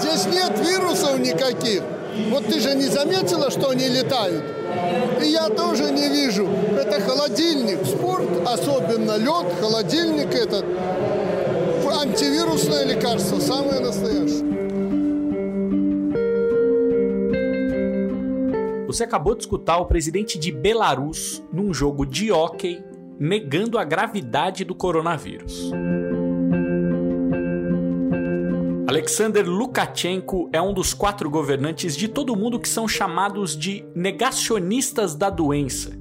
здесь нет вирусов никаких. Вот ты же не заметила, что они летают? И я тоже не вижу. Это холодильник. Спорт, особенно лед, холодильник этот. Антивирусное лекарство, самое настоящее. Você acabou de escutar o presidente de Belarus num jogo de hóquei negando a gravidade do coronavírus. Alexander Lukashenko é um dos quatro governantes de todo mundo que são chamados de negacionistas da doença.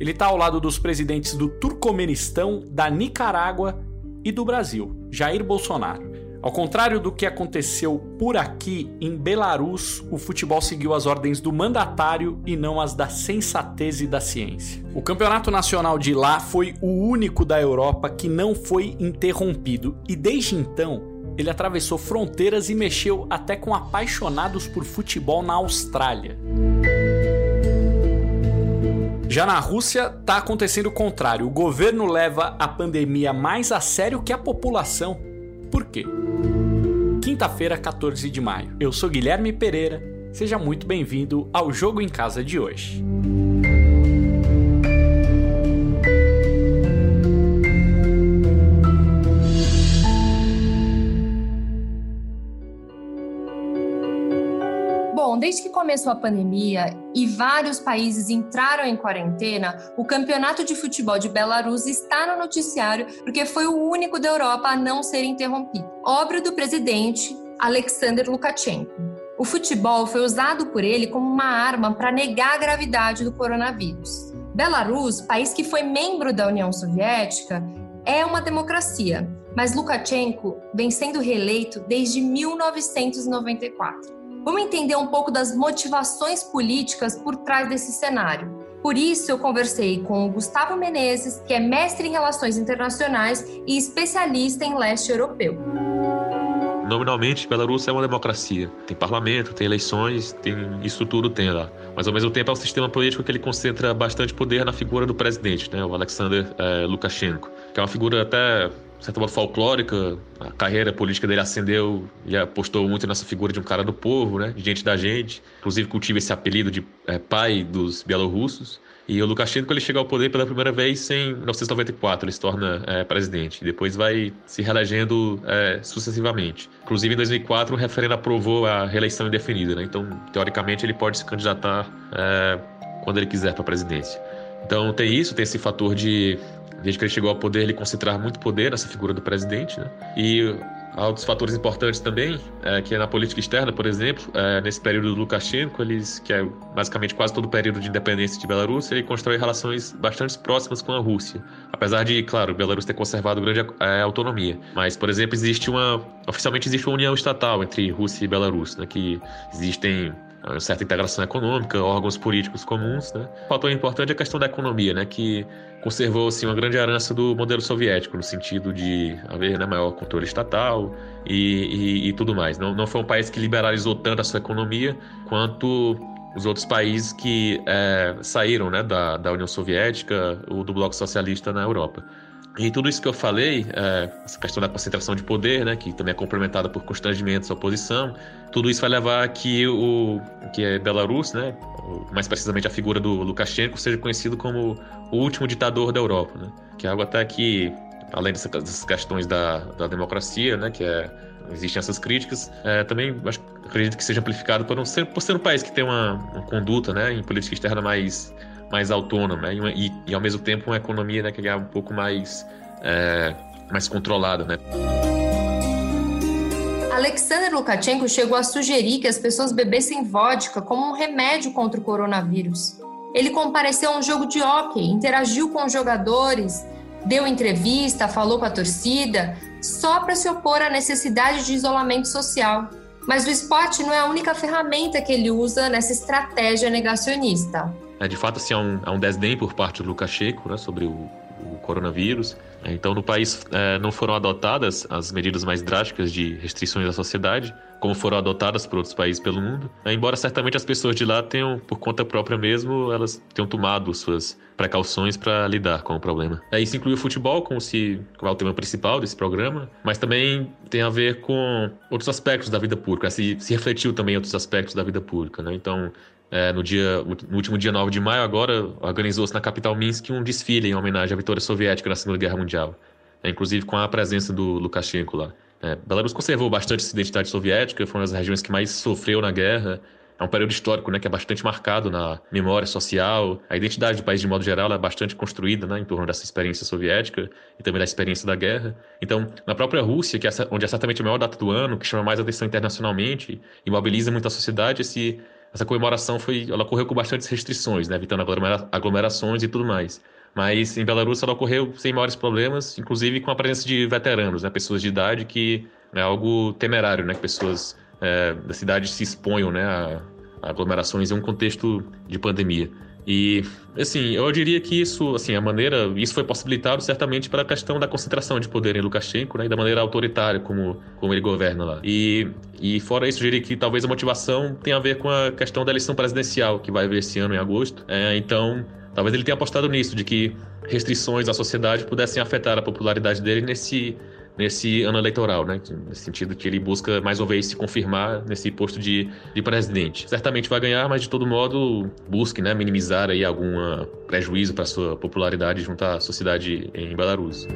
Ele está ao lado dos presidentes do Turcomenistão, da Nicarágua e do Brasil, Jair Bolsonaro. Ao contrário do que aconteceu por aqui, em Belarus, o futebol seguiu as ordens do mandatário e não as da sensatez e da ciência. O campeonato nacional de lá foi o único da Europa que não foi interrompido e desde então ele atravessou fronteiras e mexeu até com apaixonados por futebol na Austrália. Já na Rússia, está acontecendo o contrário. O governo leva a pandemia mais a sério que a população. Por quê? Quinta-feira, 14 de maio. Eu sou Guilherme Pereira. Seja muito bem-vindo ao Jogo em Casa de hoje. Desde que começou a pandemia e vários países entraram em quarentena, o campeonato de futebol de Belarus está no noticiário porque foi o único da Europa a não ser interrompido. Obra do presidente Alexander Lukashenko. O futebol foi usado por ele como uma arma para negar a gravidade do coronavírus. Belarus, país que foi membro da União Soviética, é uma democracia, mas Lukashenko vem sendo reeleito desde 1994. Vamos entender um pouco das motivações políticas por trás desse cenário. Por isso, eu conversei com o Gustavo Menezes, que é mestre em relações internacionais e especialista em leste europeu. Nominalmente, Belarus é uma democracia. Tem parlamento, tem eleições, tem isso tudo tem lá. Mas ao mesmo tempo é um sistema político que ele concentra bastante poder na figura do presidente, né, o Alexander é, Lukashenko, que é uma figura até certa modo folclórica. A carreira política dele ascendeu e apostou muito nessa figura de um cara do povo, né? Gente da gente. Inclusive cultiva esse apelido de é, pai dos bielorrussos. E o Lukashenko ele chega ao poder pela primeira vez em 1994, ele se torna é, presidente. Depois vai se reelegendo é, sucessivamente. Inclusive em 2004 o referendo aprovou a reeleição indefinida, né? Então teoricamente ele pode se candidatar é, quando ele quiser para a presidência. Então tem isso, tem esse fator de desde que ele chegou ao poder, ele concentrar muito poder nessa figura do presidente, né? E há outros fatores importantes também, é, que é na política externa, por exemplo, é, nesse período do Lukashenko, eles, que é basicamente quase todo o período de independência de Belarus, ele constrói relações bastante próximas com a Rússia. Apesar de, claro, Belarus ter conservado grande é, autonomia. Mas, por exemplo, existe uma. Oficialmente existe uma união estatal entre Rússia e Belarus, né, que existem uma certa integração econômica, órgãos políticos comuns, né? O fator importante é a questão da economia, né? Que conservou assim, uma grande herança do modelo soviético, no sentido de haver né, maior controle estatal e, e, e tudo mais. Não, não foi um país que liberalizou tanto a sua economia quanto os outros países que é, saíram né, da, da União Soviética ou do Bloco Socialista na Europa. E tudo isso que eu falei, é, essa questão da concentração de poder, né, que também é complementada por constrangimentos à oposição, tudo isso vai levar a que o que é Belarus, né, mais precisamente a figura do Lukashenko, seja conhecido como o último ditador da Europa, né, que é algo até que, além dessas questões da, da democracia, né, que é existem essas críticas, é, também acho, acredito que seja amplificado por, um, por ser um país que tem uma, uma conduta né, em política externa mais mais autônoma né? e, e, ao mesmo tempo uma economia né, que é um pouco mais, é, mais controlada. Né? Alexander Lukashenko chegou a sugerir que as pessoas bebessem vodka como um remédio contra o coronavírus. Ele compareceu a um jogo de hóquei, interagiu com os jogadores, deu entrevista, falou com a torcida, só para se opor à necessidade de isolamento social. Mas o esporte não é a única ferramenta que ele usa nessa estratégia negacionista. É, de fato, assim, há um, há um desdém por parte do Lukashenko né, sobre o, o coronavírus. Então, no país é, não foram adotadas as medidas mais drásticas de restrições à sociedade, como foram adotadas por outros países pelo mundo. É, embora certamente as pessoas de lá tenham, por conta própria mesmo, elas tenham tomado suas precauções para lidar com o problema. É, isso inclui o futebol, como se como é o tema principal desse programa, mas também tem a ver com outros aspectos da vida pública. Se, se refletiu também em outros aspectos da vida pública, né? Então, é, no, dia, no último dia 9 de maio, agora, organizou-se na capital Minsk um desfile em homenagem à vitória soviética na Segunda Guerra Mundial, é, inclusive com a presença do Lukashenko lá. É, Belarus conservou bastante essa identidade soviética, foi uma das regiões que mais sofreu na guerra. É um período histórico né, que é bastante marcado na memória social. A identidade do país, de modo geral, é bastante construída né, em torno dessa experiência soviética e também da experiência da guerra. Então, na própria Rússia, que é, onde é certamente a maior data do ano, que chama mais atenção internacionalmente e mobiliza muito a sociedade, esse, essa comemoração foi, ela ocorreu com bastantes restrições, né, evitando aglomerações e tudo mais. Mas em Belarus ela ocorreu sem maiores problemas, inclusive com a presença de veteranos, né, pessoas de idade, que é algo temerário, né, que pessoas é, da cidade se exponham né, a aglomerações em um contexto de pandemia. E, assim, eu diria que isso, assim, a maneira, isso foi possibilitado certamente pela questão da concentração de poder em Lukashenko, né, e da maneira autoritária como, como ele governa lá. E, e fora isso, eu diria que talvez a motivação tenha a ver com a questão da eleição presidencial que vai haver esse ano em agosto. É, então, Talvez ele tenha apostado nisso, de que restrições à sociedade pudessem afetar a popularidade dele nesse, nesse ano eleitoral, né? Nesse sentido que ele busca mais uma vez se confirmar nesse posto de, de presidente. Certamente vai ganhar, mas de todo modo busque, né, minimizar aí algum prejuízo para sua popularidade junto à sociedade em Belarus.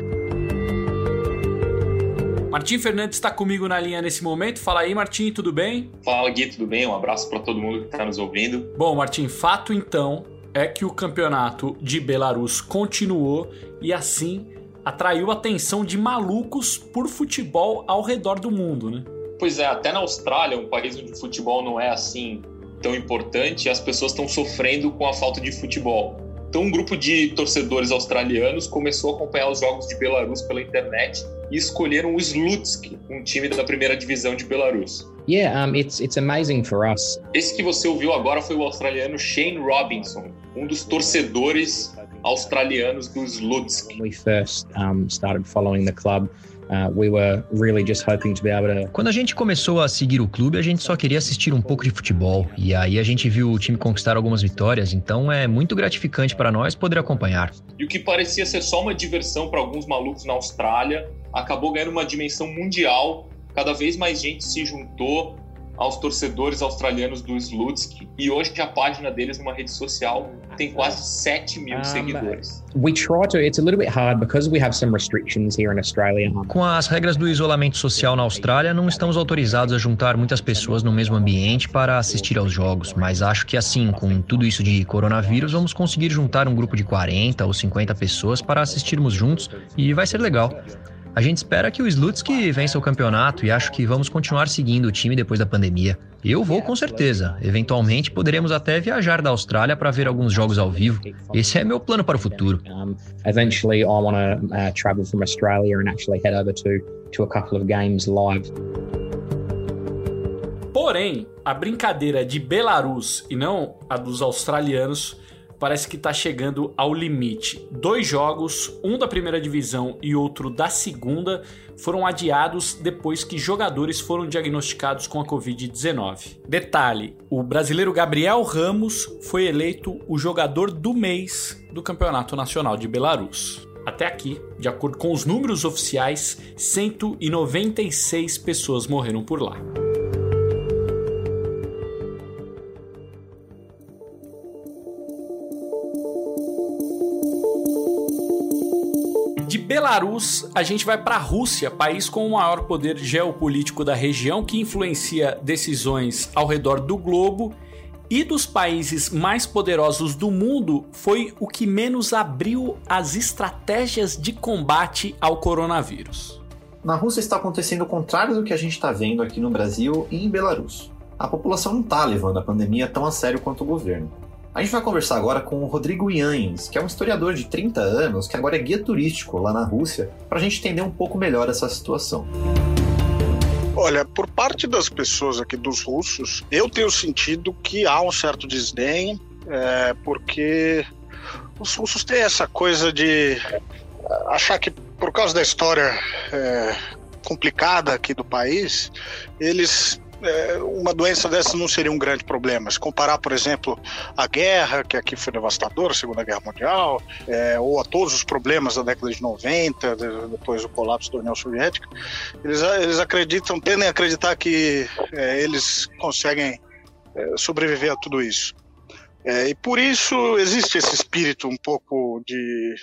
Martim Fernandes está comigo na linha nesse momento. Fala aí, Martim, tudo bem? Fala, Gui, tudo bem? Um abraço para todo mundo que está nos ouvindo. Bom, Martim, fato então é que o campeonato de Belarus continuou e assim atraiu a atenção de malucos por futebol ao redor do mundo, né? Pois é, até na Austrália, um país onde o futebol não é assim tão importante, as pessoas estão sofrendo com a falta de futebol. Então, um grupo de torcedores australianos começou a acompanhar os jogos de Belarus pela internet e escolheram o Slutsk, um time da primeira divisão de Belarus. Yeah, um, it's it's amazing for us. Esse que você ouviu agora foi o australiano Shane Robinson, um dos torcedores australianos do Slutsk. When we first um, started following the club, Uh, we were really just hoping to be able to... Quando a gente começou a seguir o clube, a gente só queria assistir um pouco de futebol. E aí a gente viu o time conquistar algumas vitórias, então é muito gratificante para nós poder acompanhar. E o que parecia ser só uma diversão para alguns malucos na Austrália, acabou ganhando uma dimensão mundial. Cada vez mais gente se juntou aos torcedores australianos do Slutsk e hoje a página deles numa rede social tem quase 7 mil seguidores. We try to, it's a little bit hard because we have some restrictions here in Australia. Com as regras do isolamento social na Austrália, não estamos autorizados a juntar muitas pessoas no mesmo ambiente para assistir aos jogos, mas acho que assim, com tudo isso de coronavírus, vamos conseguir juntar um grupo de 40 ou 50 pessoas para assistirmos juntos e vai ser legal. A gente espera que o Slutsk vença o campeonato e acho que vamos continuar seguindo o time depois da pandemia. Eu vou com certeza. Eventualmente poderemos até viajar da Austrália para ver alguns jogos ao vivo. Esse é meu plano para o futuro. eventually I want to uh, travel from Australia and actually head over to to a couple of games live. Porém, a brincadeira de Belarus e não a dos australianos parece que está chegando ao limite. Dois jogos, um da primeira divisão e outro da segunda, foram adiados depois que jogadores foram diagnosticados com a Covid-19. Detalhe: o brasileiro Gabriel Ramos foi eleito o jogador do mês do Campeonato Nacional de Belarus. Até aqui, de acordo com os números oficiais, 196 pessoas morreram por lá. Belarus, a gente vai para a Rússia, país com o maior poder geopolítico da região, que influencia decisões ao redor do globo. E dos países mais poderosos do mundo, foi o que menos abriu as estratégias de combate ao coronavírus. Na Rússia está acontecendo o contrário do que a gente está vendo aqui no Brasil e em Belarus. A população não está levando a pandemia tão a sério quanto o governo. A gente vai conversar agora com o Rodrigo Yanhens, que é um historiador de 30 anos, que agora é guia turístico lá na Rússia, para a gente entender um pouco melhor essa situação. Olha, por parte das pessoas aqui dos russos, eu tenho sentido que há um certo desdém, é, porque os russos têm essa coisa de achar que por causa da história é, complicada aqui do país, eles uma doença dessa não seria um grande problema. Se comparar, por exemplo, a guerra, que aqui foi devastadora, a Segunda Guerra Mundial, é, ou a todos os problemas da década de 90, depois do colapso da União Soviética, eles, eles acreditam, tendem a acreditar que é, eles conseguem é, sobreviver a tudo isso. É, e por isso existe esse espírito um pouco de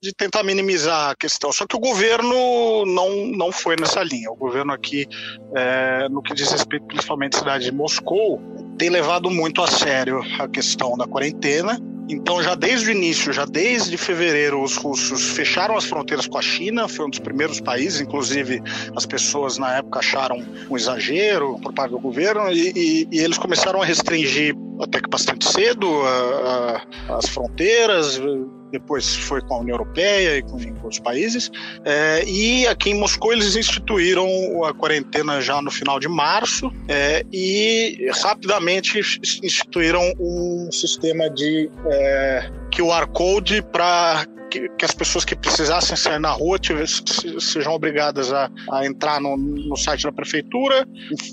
de tentar minimizar a questão. Só que o governo não, não foi nessa linha. O governo aqui, é, no que diz respeito principalmente à cidade de Moscou, tem levado muito a sério a questão da quarentena então, já desde o início, já desde fevereiro, os russos fecharam as fronteiras com a China, foi um dos primeiros países, inclusive as pessoas na época acharam um exagero por parte do governo, e, e, e eles começaram a restringir até que bastante cedo a, a, as fronteiras, depois foi com a União Europeia e com, outros países. É, e aqui em Moscou eles instituíram a quarentena já no final de março é, e rapidamente instituíram um sistema de é, QR Code para que, que, as pessoas que precisassem sair na rua sejam obrigadas a, a entrar no, no, site da prefeitura,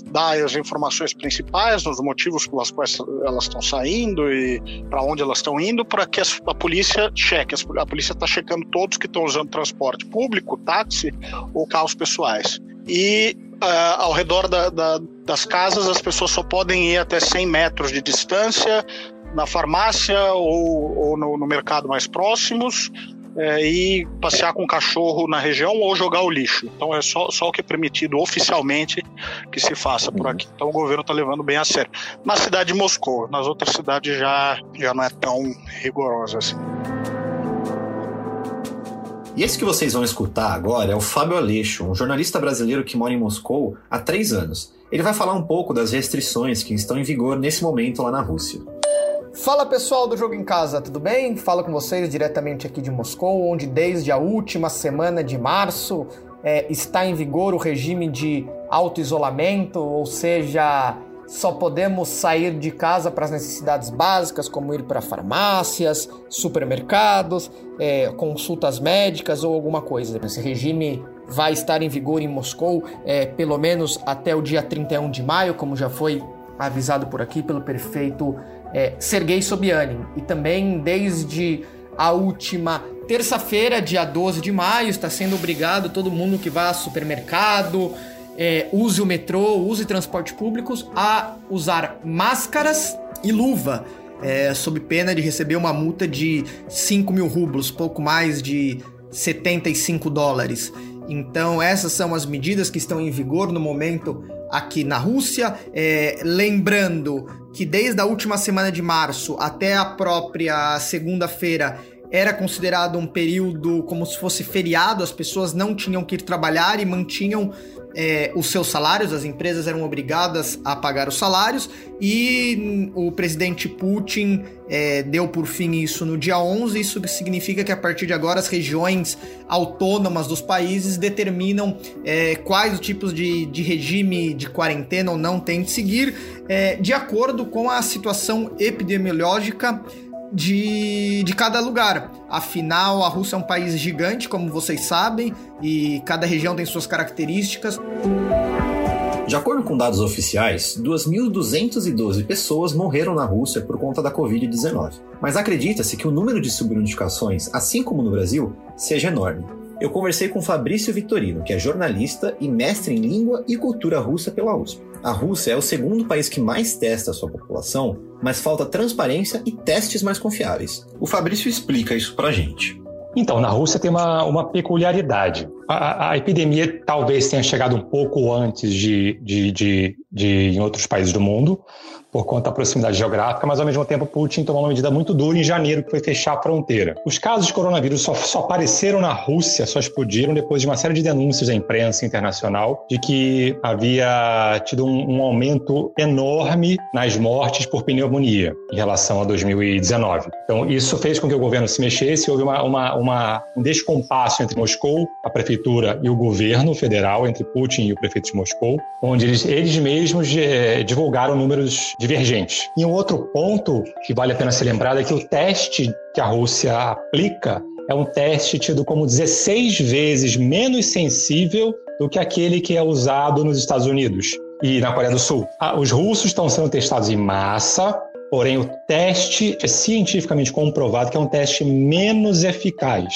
dar as informações principais, os motivos pelos quais elas estão saindo e para onde elas estão indo, para que a, a, polícia cheque. A polícia está checando todos que estão usando transporte público, táxi ou carros pessoais. E Uh, ao redor da, da, das casas, as pessoas só podem ir até 100 metros de distância, na farmácia ou, ou no, no, mercado mais próximos é, e passear com o cachorro na região ou jogar o lixo. Então é só, só o que é permitido oficialmente que se faça por aqui. Então o governo está levando bem a sério. Na cidade de Moscou, nas outras cidades já, já não é tão rigoroso assim. E esse que vocês vão escutar agora é o Fábio Aleixo, um jornalista brasileiro que mora em Moscou há três anos. Ele vai falar um pouco das restrições que estão em vigor nesse momento lá na Rússia. Fala pessoal do Jogo em Casa, tudo bem? Falo com vocês diretamente aqui de Moscou, onde desde a última semana de março é, está em vigor o regime de auto-isolamento, ou seja, só podemos sair de casa para as necessidades básicas, como ir para farmácias, supermercados, é, consultas médicas ou alguma coisa. Esse regime vai estar em vigor em Moscou é, pelo menos até o dia 31 de maio, como já foi avisado por aqui pelo prefeito é, Sergei Sobyanin. E também desde a última terça-feira, dia 12 de maio, está sendo obrigado todo mundo que vá ao supermercado, é, use o metrô, use transportes públicos, a usar máscaras e luva, é, sob pena de receber uma multa de 5 mil rublos, pouco mais de 75 dólares. Então, essas são as medidas que estão em vigor no momento aqui na Rússia. É, lembrando que desde a última semana de março até a própria segunda-feira era considerado um período como se fosse feriado, as pessoas não tinham que ir trabalhar e mantinham é, os seus salários, as empresas eram obrigadas a pagar os salários e o presidente Putin é, deu por fim isso no dia 11. Isso significa que a partir de agora as regiões autônomas dos países determinam é, quais os tipos de, de regime de quarentena ou não tem de seguir, é, de acordo com a situação epidemiológica de, de cada lugar. Afinal, a Rússia é um país gigante, como vocês sabem, e cada região tem suas características. De acordo com dados oficiais, 2.212 pessoas morreram na Rússia por conta da Covid-19. Mas acredita-se que o número de subnotificações, assim como no Brasil, seja enorme. Eu conversei com Fabrício Vitorino, que é jornalista e mestre em língua e cultura russa pela USP. A Rússia é o segundo país que mais testa a sua população, mas falta transparência e testes mais confiáveis. O Fabrício explica isso pra gente. Então, na Rússia tem uma, uma peculiaridade. A, a, epidemia talvez tenha chegado um pouco antes de, de, de, de em outros países do mundo, por conta da proximidade geográfica, mas ao mesmo tempo Putin tomou uma medida muito dura em janeiro, que foi fechar a fronteira. Os casos de coronavírus só, só apareceram na Rússia, só explodiram depois de uma série de denúncias da imprensa internacional de que havia tido um, um aumento enorme nas mortes por pneumonia em relação a 2019. Então, isso fez com que o governo se mexesse, houve uma, uma, uma, um descompasso entre Moscou, a prefeitura e o governo federal, entre Putin e o prefeito de Moscou, onde eles, eles mesmos eh, divulgaram números divergentes. E um outro ponto que vale a pena ser lembrado é que o teste que a Rússia aplica é um teste tido como 16 vezes menos sensível do que aquele que é usado nos Estados Unidos e na Coreia do Sul. Ah, os russos estão sendo testados em massa, porém o teste é cientificamente comprovado que é um teste menos eficaz.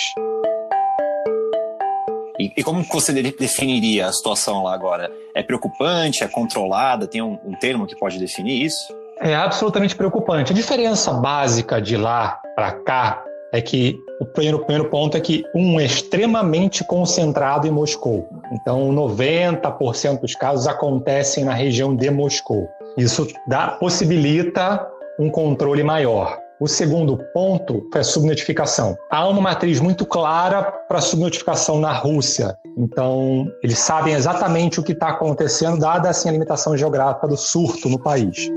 E, e como você definiria a situação lá agora? É preocupante? É controlada? Tem um, um termo que pode definir isso? É absolutamente preocupante. A diferença básica de lá para cá é que o primeiro, primeiro ponto é que um é extremamente concentrado em Moscou. Então, 90% dos casos acontecem na região de Moscou. Isso dá, possibilita um controle maior. O segundo ponto é subnotificação. Há uma matriz muito clara para subnotificação na Rússia. Então, eles sabem exatamente o que está acontecendo, dada assim, a limitação geográfica do surto no país.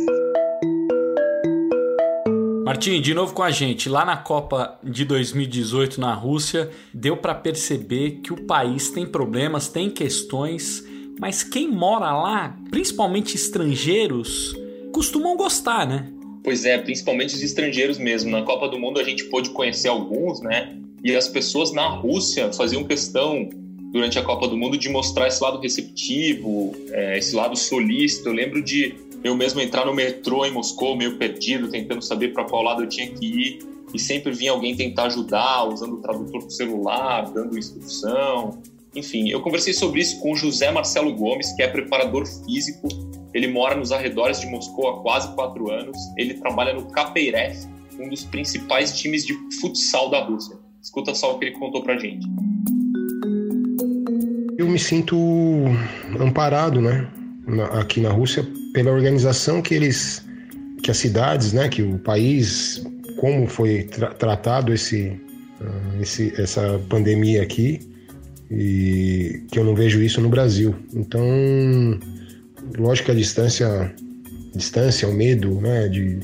Martim, de novo com a gente. Lá na Copa de 2018 na Rússia, deu para perceber que o país tem problemas, tem questões, mas quem mora lá, principalmente estrangeiros, costumam gostar, né? Pois é, principalmente os estrangeiros mesmo. Na Copa do Mundo a gente pôde conhecer alguns, né? E as pessoas na Rússia faziam questão durante a Copa do Mundo de mostrar esse lado receptivo, é, esse lado solícito. Eu lembro de eu mesmo entrar no metrô em Moscou, meio perdido, tentando saber para qual lado eu tinha que ir, e sempre vinha alguém tentar ajudar, usando o tradutor do celular, dando instrução. Enfim, eu conversei sobre isso com o José Marcelo Gomes, que é preparador físico. Ele mora nos arredores de Moscou há quase quatro anos. Ele trabalha no Kapeiref, um dos principais times de futsal da Rússia. Escuta só o que ele contou pra gente. Eu me sinto amparado, né? aqui na Rússia pela organização que eles, que as cidades, né, que o país, como foi tra tratado esse, uh, esse, essa pandemia aqui, e que eu não vejo isso no Brasil. Então, lógico que a distância, distância, o medo, né, de,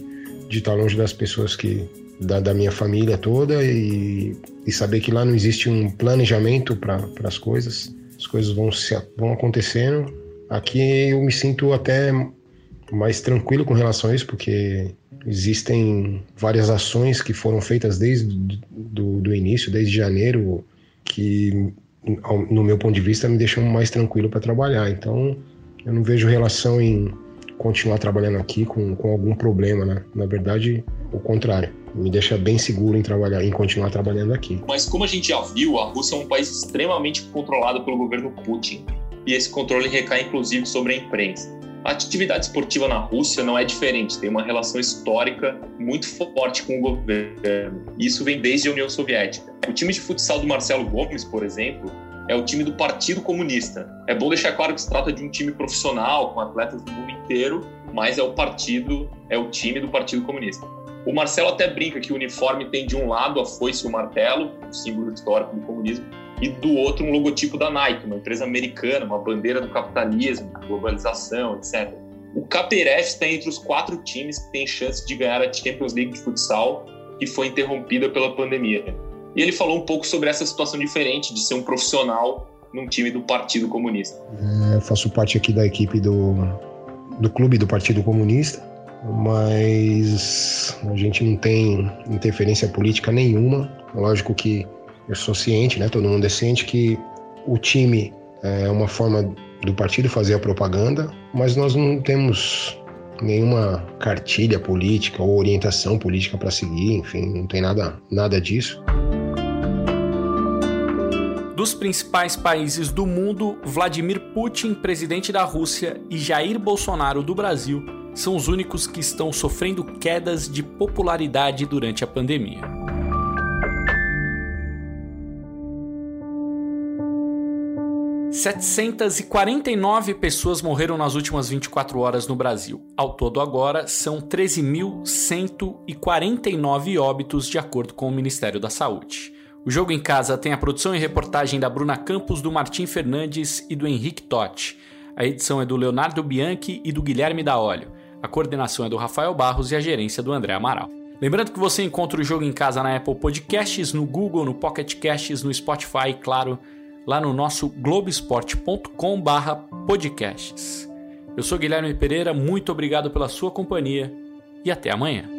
de estar longe das pessoas que da, da minha família toda e, e saber que lá não existe um planejamento para as coisas, as coisas vão se vão acontecendo. Aqui eu me sinto até mais tranquilo com relação a isso, porque existem várias ações que foram feitas desde do, do início, desde janeiro, que, no meu ponto de vista, me deixam mais tranquilo para trabalhar. Então, eu não vejo relação em continuar trabalhando aqui com, com algum problema, né? Na verdade, o contrário. Me deixa bem seguro em trabalhar, em continuar trabalhando aqui. Mas como a gente já viu, a Rússia é um país extremamente controlado pelo governo Putin. E esse controle recai inclusive sobre a imprensa. A atividade esportiva na Rússia não é diferente, tem uma relação histórica muito forte com o governo. Isso vem desde a União Soviética. O time de futsal do Marcelo Gomes, por exemplo, é o time do Partido Comunista. É bom deixar claro que se trata de um time profissional, com atletas do mundo inteiro, mas é o partido, é o time do Partido Comunista. O Marcelo até brinca que o uniforme tem de um lado a foice e o martelo, o símbolo histórico do comunismo, e do outro um logotipo da Nike, uma empresa americana, uma bandeira do capitalismo, globalização, etc. O KPRF está entre os quatro times que têm chance de ganhar a Champions League de futsal, que foi interrompida pela pandemia. E ele falou um pouco sobre essa situação diferente de ser um profissional num time do Partido Comunista. É, eu faço parte aqui da equipe do, do clube do Partido Comunista, mas a gente não tem interferência política nenhuma. Lógico que eu sou ciente, né, todo mundo é ciente que o time é uma forma do partido fazer a propaganda, mas nós não temos nenhuma cartilha política ou orientação política para seguir, enfim, não tem nada, nada disso. Dos principais países do mundo, Vladimir Putin, presidente da Rússia, e Jair Bolsonaro do Brasil são os únicos que estão sofrendo quedas de popularidade durante a pandemia. 749 pessoas morreram nas últimas 24 horas no Brasil. Ao todo, agora, são 13.149 óbitos, de acordo com o Ministério da Saúde. O Jogo em Casa tem a produção e reportagem da Bruna Campos, do Martim Fernandes e do Henrique Totti. A edição é do Leonardo Bianchi e do Guilherme Daolio. A coordenação é do Rafael Barros e a gerência do André Amaral. Lembrando que você encontra o Jogo em Casa na Apple Podcasts, no Google, no Pocket Casts, no Spotify claro, lá no nosso globesport.com/podcasts. Eu sou Guilherme Pereira, muito obrigado pela sua companhia e até amanhã.